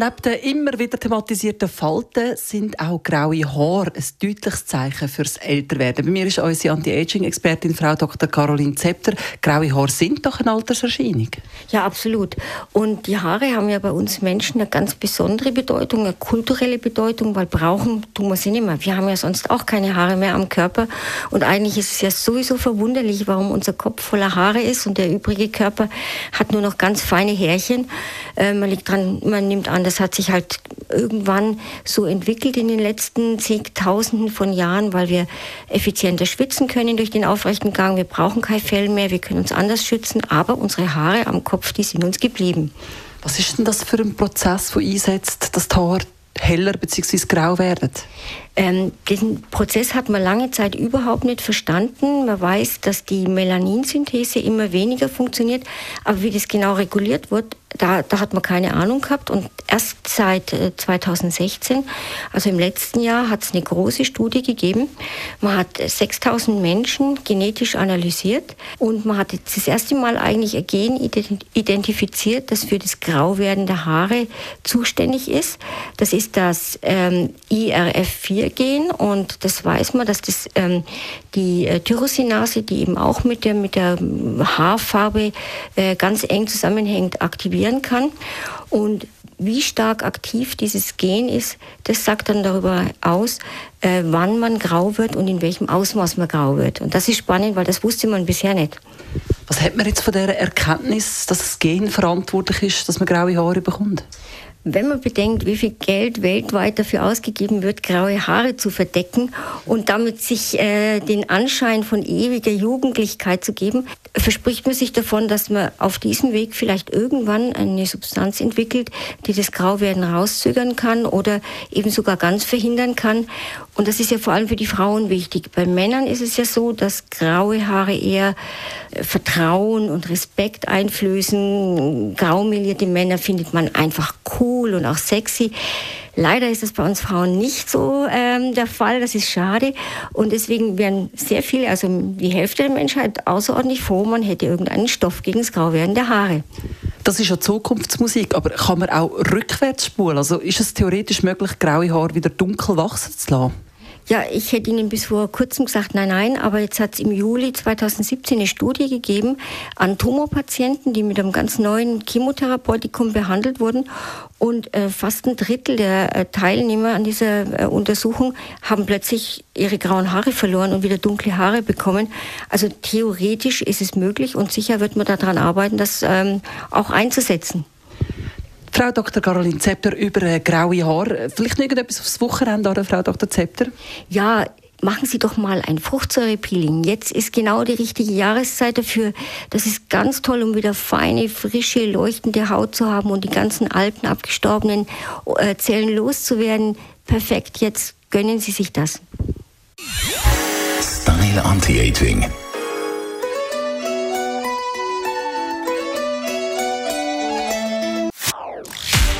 Neben den immer wieder thematisierten Falten sind auch graue Haare ein deutliches Zeichen fürs Älterwerden. Bei mir ist unsere Anti-Aging-Expertin Frau Dr. Caroline Zepter. Graue Haare sind doch eine Alterserscheinung. Ja, absolut. Und die Haare haben ja bei uns Menschen eine ganz besondere Bedeutung, eine kulturelle Bedeutung, weil brauchen tun wir sie nicht mehr. Wir haben ja sonst auch keine Haare mehr am Körper. Und eigentlich ist es ja sowieso verwunderlich, warum unser Kopf voller Haare ist und der übrige Körper hat nur noch ganz feine Härchen. Äh, man dran, man nimmt an, das hat sich halt irgendwann so entwickelt in den letzten zigtausenden von Jahren, weil wir effizienter schwitzen können durch den aufrechten Gang. Wir brauchen kein Fell mehr, wir können uns anders schützen, aber unsere Haare am Kopf, die sind uns geblieben. Was ist denn das für ein Prozess, der einsetzt, dass die Haare heller bzw. grau werden? Ähm, diesen Prozess hat man lange Zeit überhaupt nicht verstanden. Man weiß, dass die Melaninsynthese immer weniger funktioniert, aber wie das genau reguliert wird, da, da hat man keine Ahnung gehabt. Und erst seit 2016, äh, also im letzten Jahr, hat es eine große Studie gegeben. Man hat 6000 Menschen genetisch analysiert und man hat jetzt das erste Mal eigentlich ein Gen identifiziert, das für das Grauwerden der Haare zuständig ist. Das ist das ähm, IRF4-Gen und das weiß man, dass das ähm, die äh, Tyrosinase, die eben auch mit der, mit der Haarfarbe äh, ganz eng zusammenhängt, aktivieren kann. Und wie stark aktiv dieses Gen ist, das sagt dann darüber aus, äh, wann man grau wird und in welchem Ausmaß man grau wird. Und das ist spannend, weil das wusste man bisher nicht. Was hat man jetzt von der Erkenntnis, dass das Gen verantwortlich ist, dass man graue Haare bekommt? Wenn man bedenkt, wie viel Geld weltweit dafür ausgegeben wird, graue Haare zu verdecken und damit sich äh, den Anschein von ewiger Jugendlichkeit zu geben, verspricht man sich davon, dass man auf diesem Weg vielleicht irgendwann eine Substanz entwickelt, die das Grauwerden rauszögern kann oder eben sogar ganz verhindern kann. Und das ist ja vor allem für die Frauen wichtig. Bei Männern ist es ja so, dass graue Haare eher äh, Vertrauen und Respekt einflößen. Graumelierte Männer findet man einfach cool und auch sexy. Leider ist es bei uns Frauen nicht so ähm, der Fall. Das ist schade. Und deswegen werden sehr viele, also die Hälfte der Menschheit, außerordentlich froh, man hätte irgendeinen Stoff gegen das Grauwerden der Haare. Das ist ja Zukunftsmusik, aber kann man auch rückwärts spulen? Also ist es theoretisch möglich, graue Haare wieder dunkel wachsen zu lassen? Ja, ich hätte Ihnen bis vor kurzem gesagt, nein, nein, aber jetzt hat es im Juli 2017 eine Studie gegeben an Tumorpatienten, die mit einem ganz neuen Chemotherapeutikum behandelt wurden. Und äh, fast ein Drittel der äh, Teilnehmer an dieser äh, Untersuchung haben plötzlich ihre grauen Haare verloren und wieder dunkle Haare bekommen. Also theoretisch ist es möglich und sicher wird man daran arbeiten, das ähm, auch einzusetzen. Frau Dr. Caroline Zepter über äh, graue Haare. Vielleicht noch irgendetwas aufs Wochenende, oder, Frau Dr. Zepter? Ja, machen Sie doch mal ein Fruchtsäurepeeling. Jetzt ist genau die richtige Jahreszeit dafür. Das ist ganz toll, um wieder feine, frische, leuchtende Haut zu haben und die ganzen alten, abgestorbenen äh, Zellen loszuwerden. Perfekt, jetzt gönnen Sie sich das. Style Anti-Aging